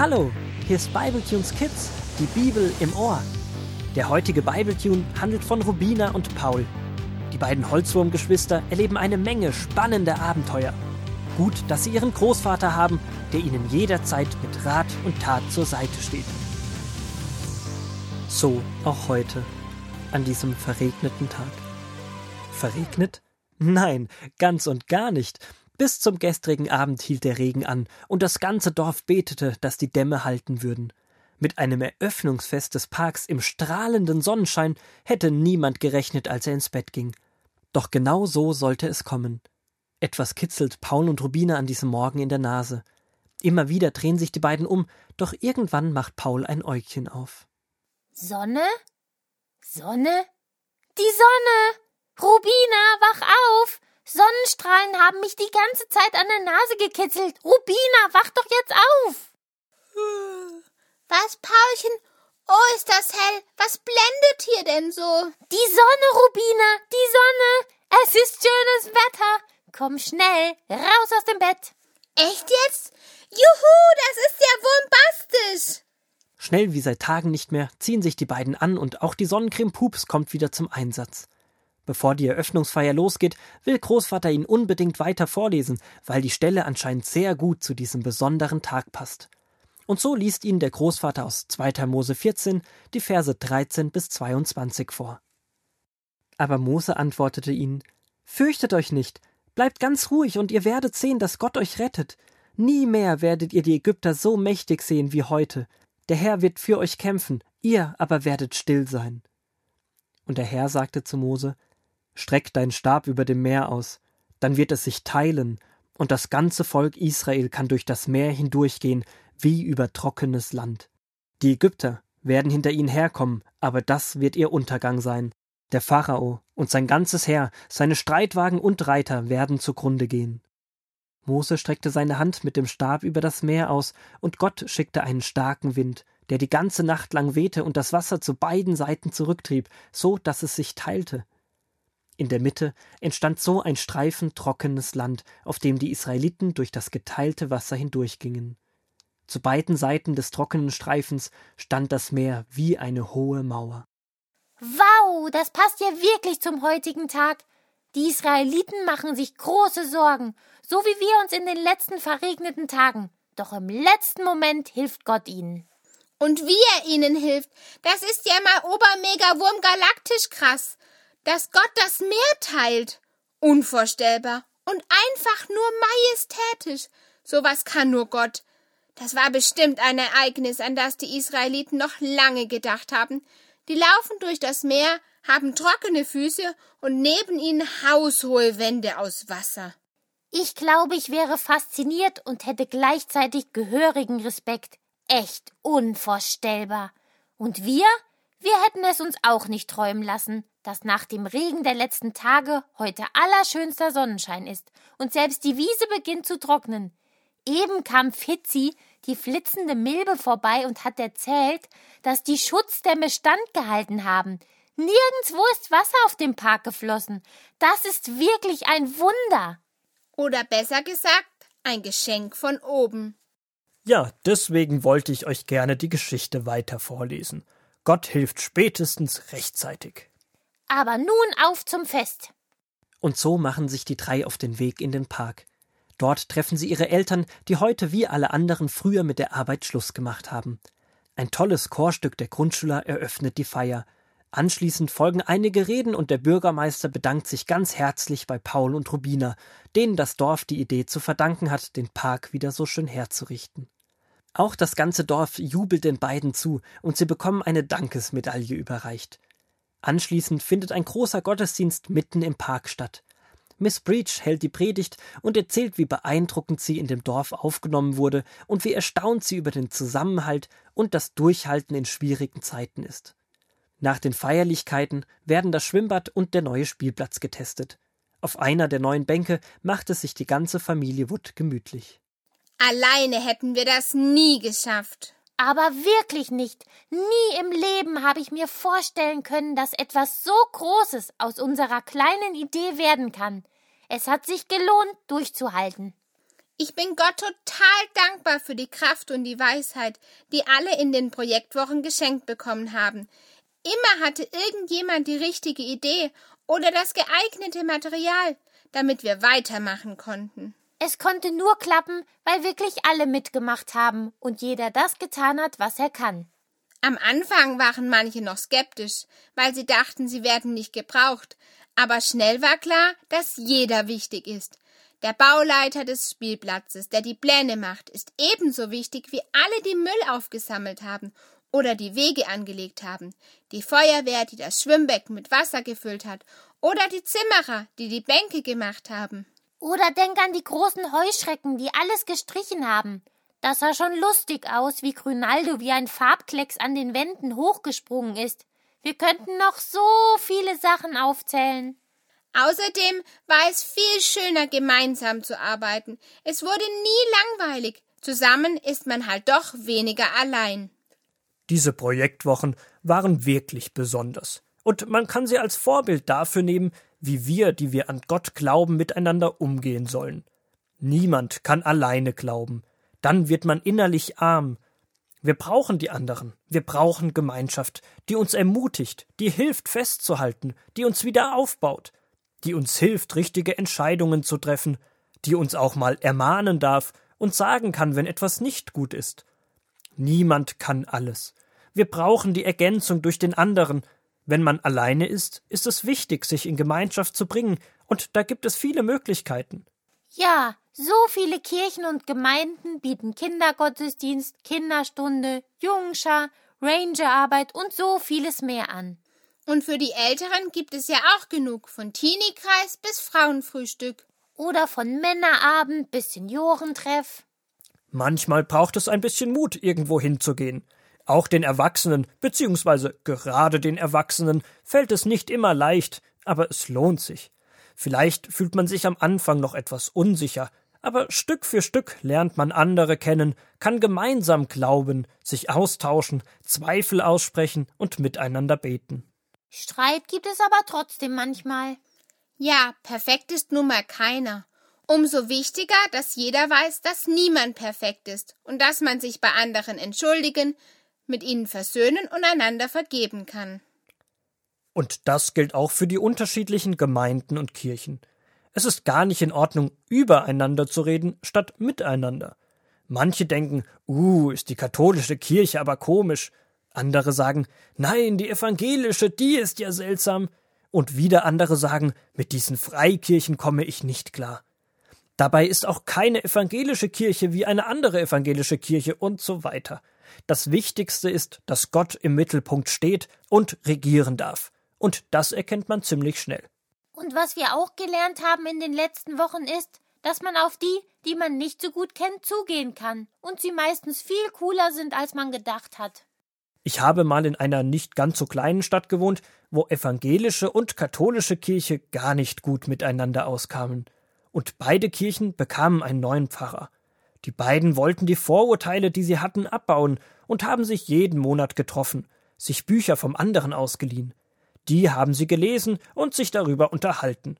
Hallo, hier ist Bibletunes Kids, die Bibel im Ohr. Der heutige Bibletune handelt von Rubina und Paul. Die beiden Holzwurmgeschwister erleben eine Menge spannender Abenteuer. Gut, dass sie ihren Großvater haben, der ihnen jederzeit mit Rat und Tat zur Seite steht. So auch heute, an diesem verregneten Tag. Verregnet? Nein, ganz und gar nicht. Bis zum gestrigen Abend hielt der Regen an, und das ganze Dorf betete, dass die Dämme halten würden. Mit einem Eröffnungsfest des Parks im strahlenden Sonnenschein hätte niemand gerechnet, als er ins Bett ging. Doch genau so sollte es kommen. Etwas kitzelt Paul und Rubina an diesem Morgen in der Nase. Immer wieder drehen sich die beiden um, doch irgendwann macht Paul ein Äugchen auf. Sonne? Sonne? Die Sonne! Rubina, wach auf! Sonnenstrahlen haben mich die ganze Zeit an der Nase gekitzelt. Rubina, wach doch jetzt auf! Was, Paulchen? Oh, ist das hell. Was blendet hier denn so? Die Sonne, Rubina, die Sonne. Es ist schönes Wetter. Komm schnell, raus aus dem Bett. Echt jetzt? Juhu, das ist ja bombastisch. Schnell wie seit Tagen nicht mehr ziehen sich die beiden an und auch die Sonnencreme Pups kommt wieder zum Einsatz. Bevor die Eröffnungsfeier losgeht, will Großvater ihn unbedingt weiter vorlesen, weil die Stelle anscheinend sehr gut zu diesem besonderen Tag passt. Und so liest ihn der Großvater aus 2. Mose 14 die Verse 13 bis 22 vor. Aber Mose antwortete ihnen: Fürchtet euch nicht, bleibt ganz ruhig und ihr werdet sehen, dass Gott euch rettet. Nie mehr werdet ihr die Ägypter so mächtig sehen wie heute. Der Herr wird für euch kämpfen, ihr aber werdet still sein. Und der Herr sagte zu Mose: Streck deinen Stab über dem Meer aus, dann wird es sich teilen, und das ganze Volk Israel kann durch das Meer hindurchgehen, wie über trockenes Land. Die Ägypter werden hinter ihnen herkommen, aber das wird ihr Untergang sein. Der Pharao und sein ganzes Heer, seine Streitwagen und Reiter werden zugrunde gehen. Mose streckte seine Hand mit dem Stab über das Meer aus, und Gott schickte einen starken Wind, der die ganze Nacht lang wehte und das Wasser zu beiden Seiten zurücktrieb, so dass es sich teilte. In der Mitte entstand so ein Streifen trockenes Land, auf dem die Israeliten durch das geteilte Wasser hindurchgingen. Zu beiden Seiten des trockenen Streifens stand das Meer wie eine hohe Mauer. Wow, das passt ja wirklich zum heutigen Tag. Die Israeliten machen sich große Sorgen, so wie wir uns in den letzten verregneten Tagen. Doch im letzten Moment hilft Gott ihnen. Und wie er ihnen hilft, das ist ja mal Obermega-Wurm galaktisch krass dass Gott das Meer teilt. Unvorstellbar und einfach nur majestätisch. Sowas kann nur Gott. Das war bestimmt ein Ereignis, an das die Israeliten noch lange gedacht haben. Die laufen durch das Meer, haben trockene Füße und neben ihnen haushohe Wände aus Wasser. Ich glaube, ich wäre fasziniert und hätte gleichzeitig gehörigen Respekt. Echt unvorstellbar. Und wir? Wir hätten es uns auch nicht träumen lassen dass nach dem Regen der letzten Tage heute allerschönster Sonnenschein ist und selbst die Wiese beginnt zu trocknen. Eben kam Fitzi, die flitzende Milbe, vorbei und hat erzählt, dass die Schutzdämme standgehalten haben. Nirgendwo ist Wasser auf dem Park geflossen. Das ist wirklich ein Wunder. Oder besser gesagt, ein Geschenk von oben. Ja, deswegen wollte ich euch gerne die Geschichte weiter vorlesen. Gott hilft spätestens rechtzeitig. Aber nun auf zum Fest. Und so machen sich die drei auf den Weg in den Park. Dort treffen sie ihre Eltern, die heute wie alle anderen früher mit der Arbeit Schluss gemacht haben. Ein tolles Chorstück der Grundschüler eröffnet die Feier. Anschließend folgen einige Reden und der Bürgermeister bedankt sich ganz herzlich bei Paul und Rubina, denen das Dorf die Idee zu verdanken hat, den Park wieder so schön herzurichten. Auch das ganze Dorf jubelt den beiden zu und sie bekommen eine Dankesmedaille überreicht. Anschließend findet ein großer Gottesdienst mitten im Park statt. Miss Breach hält die Predigt und erzählt, wie beeindruckend sie in dem Dorf aufgenommen wurde und wie erstaunt sie über den Zusammenhalt und das Durchhalten in schwierigen Zeiten ist. Nach den Feierlichkeiten werden das Schwimmbad und der neue Spielplatz getestet. Auf einer der neuen Bänke macht es sich die ganze Familie Wood gemütlich. Alleine hätten wir das nie geschafft. Aber wirklich nicht. Nie im Leben habe ich mir vorstellen können, dass etwas so Großes aus unserer kleinen Idee werden kann. Es hat sich gelohnt, durchzuhalten. Ich bin Gott total dankbar für die Kraft und die Weisheit, die alle in den Projektwochen geschenkt bekommen haben. Immer hatte irgendjemand die richtige Idee oder das geeignete Material, damit wir weitermachen konnten. Es konnte nur klappen, weil wirklich alle mitgemacht haben und jeder das getan hat, was er kann. Am Anfang waren manche noch skeptisch, weil sie dachten, sie werden nicht gebraucht, aber schnell war klar, dass jeder wichtig ist. Der Bauleiter des Spielplatzes, der die Pläne macht, ist ebenso wichtig wie alle, die Müll aufgesammelt haben oder die Wege angelegt haben, die Feuerwehr, die das Schwimmbecken mit Wasser gefüllt hat, oder die Zimmerer, die die Bänke gemacht haben. Oder denk an die großen Heuschrecken, die alles gestrichen haben. Das sah schon lustig aus, wie Grünaldo wie ein Farbklecks an den Wänden hochgesprungen ist. Wir könnten noch so viele Sachen aufzählen. Außerdem war es viel schöner, gemeinsam zu arbeiten. Es wurde nie langweilig. Zusammen ist man halt doch weniger allein. Diese Projektwochen waren wirklich besonders. Und man kann sie als Vorbild dafür nehmen, wie wir, die wir an Gott glauben, miteinander umgehen sollen. Niemand kann alleine glauben. Dann wird man innerlich arm. Wir brauchen die anderen. Wir brauchen Gemeinschaft, die uns ermutigt, die hilft festzuhalten, die uns wieder aufbaut die uns hilft, richtige Entscheidungen zu treffen, die uns auch mal ermahnen darf und sagen kann, wenn etwas nicht gut ist. Niemand kann alles. Wir brauchen die Ergänzung durch den anderen. Wenn man alleine ist, ist es wichtig, sich in Gemeinschaft zu bringen, und da gibt es viele Möglichkeiten. Ja, so viele Kirchen und Gemeinden bieten Kindergottesdienst, Kinderstunde, Jungschar, Rangerarbeit und so vieles mehr an. Und für die Älteren gibt es ja auch genug, von Teenie-Kreis bis Frauenfrühstück. Oder von Männerabend bis Seniorentreff. Manchmal braucht es ein bisschen Mut, irgendwo hinzugehen. Auch den Erwachsenen, beziehungsweise gerade den Erwachsenen, fällt es nicht immer leicht, aber es lohnt sich. Vielleicht fühlt man sich am Anfang noch etwas unsicher, aber Stück für Stück lernt man andere kennen, kann gemeinsam glauben, sich austauschen, Zweifel aussprechen und miteinander beten. Streit gibt es aber trotzdem manchmal. Ja, perfekt ist nun mal keiner. Umso wichtiger, dass jeder weiß, dass niemand perfekt ist und dass man sich bei anderen entschuldigen, mit ihnen versöhnen und einander vergeben kann. Und das gilt auch für die unterschiedlichen Gemeinden und Kirchen. Es ist gar nicht in Ordnung, übereinander zu reden, statt miteinander. Manche denken, uh, ist die katholische Kirche aber komisch. Andere sagen, nein, die evangelische, die ist ja seltsam. Und wieder andere sagen, mit diesen Freikirchen komme ich nicht klar. Dabei ist auch keine evangelische Kirche wie eine andere evangelische Kirche und so weiter. Das Wichtigste ist, dass Gott im Mittelpunkt steht und regieren darf. Und das erkennt man ziemlich schnell. Und was wir auch gelernt haben in den letzten Wochen ist, dass man auf die, die man nicht so gut kennt, zugehen kann und sie meistens viel cooler sind, als man gedacht hat. Ich habe mal in einer nicht ganz so kleinen Stadt gewohnt, wo evangelische und katholische Kirche gar nicht gut miteinander auskamen. Und beide Kirchen bekamen einen neuen Pfarrer. Die beiden wollten die Vorurteile, die sie hatten, abbauen und haben sich jeden Monat getroffen, sich Bücher vom anderen ausgeliehen. Die haben sie gelesen und sich darüber unterhalten.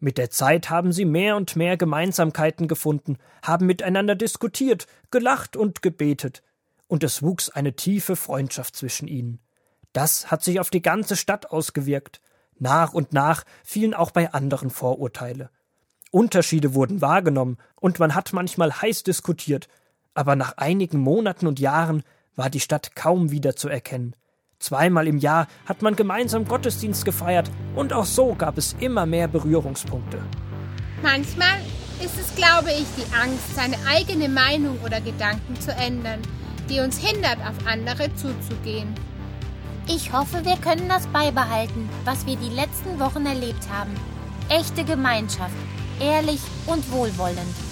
Mit der Zeit haben sie mehr und mehr Gemeinsamkeiten gefunden, haben miteinander diskutiert, gelacht und gebetet, und es wuchs eine tiefe Freundschaft zwischen ihnen. Das hat sich auf die ganze Stadt ausgewirkt. Nach und nach fielen auch bei anderen Vorurteile. Unterschiede wurden wahrgenommen, und man hat manchmal heiß diskutiert, aber nach einigen Monaten und Jahren war die Stadt kaum wieder zu erkennen. Zweimal im Jahr hat man gemeinsam Gottesdienst gefeiert, und auch so gab es immer mehr Berührungspunkte. Manchmal ist es, glaube ich, die Angst, seine eigene Meinung oder Gedanken zu ändern, die uns hindert, auf andere zuzugehen. Ich hoffe, wir können das beibehalten, was wir die letzten Wochen erlebt haben. Echte Gemeinschaft, ehrlich und wohlwollend.